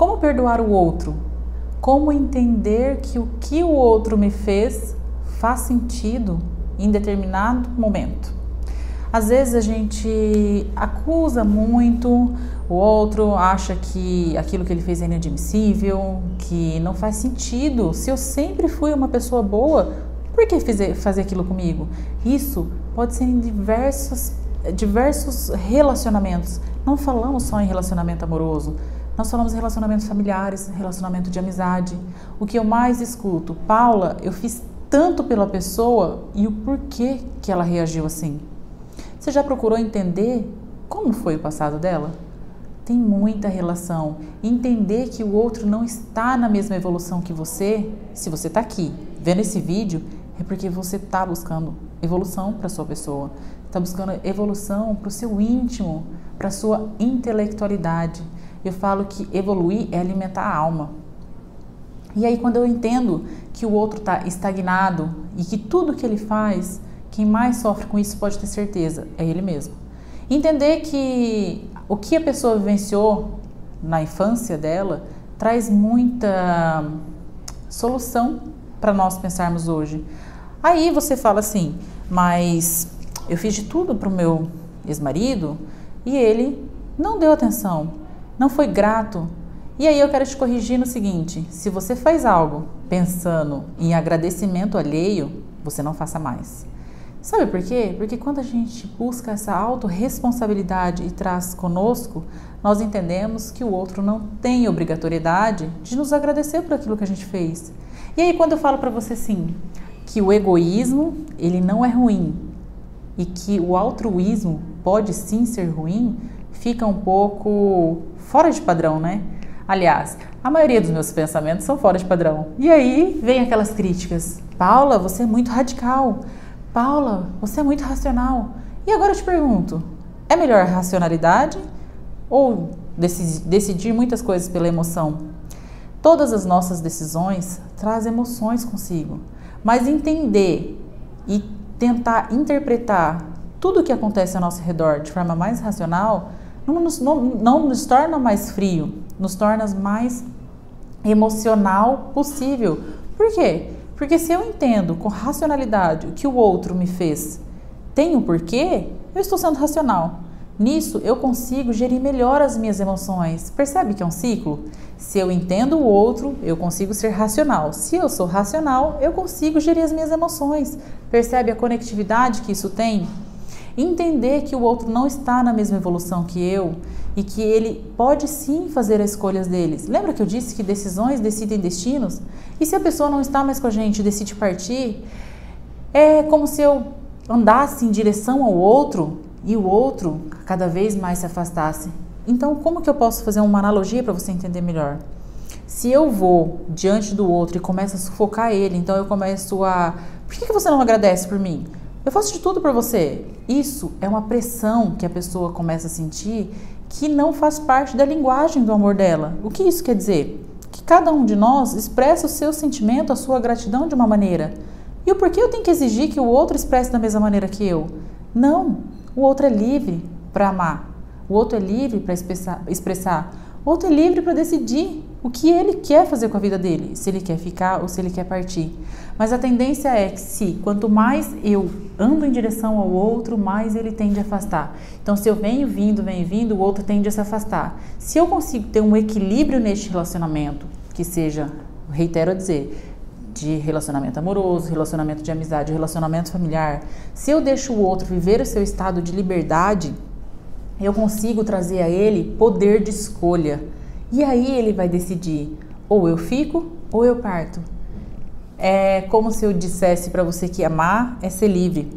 Como perdoar o outro? Como entender que o que o outro me fez faz sentido em determinado momento? Às vezes a gente acusa muito o outro, acha que aquilo que ele fez é inadmissível, que não faz sentido. Se eu sempre fui uma pessoa boa, por que fazer, aquilo comigo? Isso pode ser em diversos, diversos relacionamentos. Não falamos só em relacionamento amoroso. Nós falamos relacionamentos familiares, relacionamento de amizade. O que eu mais escuto, Paula, eu fiz tanto pela pessoa e o porquê que ela reagiu assim. Você já procurou entender como foi o passado dela? Tem muita relação. Entender que o outro não está na mesma evolução que você, se você está aqui vendo esse vídeo, é porque você está buscando evolução para sua pessoa, está buscando evolução para o seu íntimo, para sua intelectualidade. Eu falo que evoluir é alimentar a alma. E aí, quando eu entendo que o outro está estagnado e que tudo que ele faz quem mais sofre com isso pode ter certeza é ele mesmo. Entender que o que a pessoa vivenciou na infância dela traz muita solução para nós pensarmos hoje. Aí você fala assim, mas eu fiz de tudo para o meu ex-marido e ele não deu atenção, não foi grato. E aí eu quero te corrigir no seguinte: se você faz algo pensando em agradecimento alheio, você não faça mais. Sabe por quê? Porque quando a gente busca essa autorresponsabilidade e traz conosco, nós entendemos que o outro não tem obrigatoriedade de nos agradecer por aquilo que a gente fez. E aí quando eu falo para você assim, que o egoísmo, ele não é ruim e que o altruísmo pode sim ser ruim, fica um pouco fora de padrão, né? Aliás, a maioria dos meus pensamentos são fora de padrão. E aí vem aquelas críticas. Paula, você é muito radical. Paula, você é muito racional. E agora eu te pergunto: é melhor racionalidade ou decidir muitas coisas pela emoção? Todas as nossas decisões trazem emoções consigo, mas entender e tentar interpretar tudo o que acontece ao nosso redor de forma mais racional não nos, não, não nos torna mais frio, nos torna mais emocional possível. Por quê? Porque se eu entendo com racionalidade o que o outro me fez tem um porquê, eu estou sendo racional. Nisso eu consigo gerir melhor as minhas emoções. Percebe que é um ciclo? Se eu entendo o outro, eu consigo ser racional. Se eu sou racional, eu consigo gerir as minhas emoções. Percebe a conectividade que isso tem? Entender que o outro não está na mesma evolução que eu e que ele pode sim fazer as escolhas deles. Lembra que eu disse que decisões decidem destinos? E se a pessoa não está mais com a gente e decide partir, é como se eu andasse em direção ao outro e o outro cada vez mais se afastasse. Então, como que eu posso fazer uma analogia para você entender melhor? Se eu vou diante do outro e começo a sufocar ele, então eu começo a. Por que você não agradece por mim? Eu faço de tudo por você. Isso é uma pressão que a pessoa começa a sentir que não faz parte da linguagem do amor dela. O que isso quer dizer? Que cada um de nós expressa o seu sentimento, a sua gratidão de uma maneira. E o porquê eu tenho que exigir que o outro expresse da mesma maneira que eu? Não. O outro é livre para amar. O outro é livre para expressar. O outro é livre para decidir o que ele quer fazer com a vida dele, se ele quer ficar ou se ele quer partir. Mas a tendência é que se quanto mais eu ando em direção ao outro, mais ele tende a afastar. Então, se eu venho vindo, venho vindo, o outro tende a se afastar. Se eu consigo ter um equilíbrio neste relacionamento, que seja, reitero a dizer, de relacionamento amoroso, relacionamento de amizade, relacionamento familiar, se eu deixo o outro viver o seu estado de liberdade, eu consigo trazer a ele poder de escolha. E aí ele vai decidir: ou eu fico ou eu parto. É como se eu dissesse para você que amar é ser livre.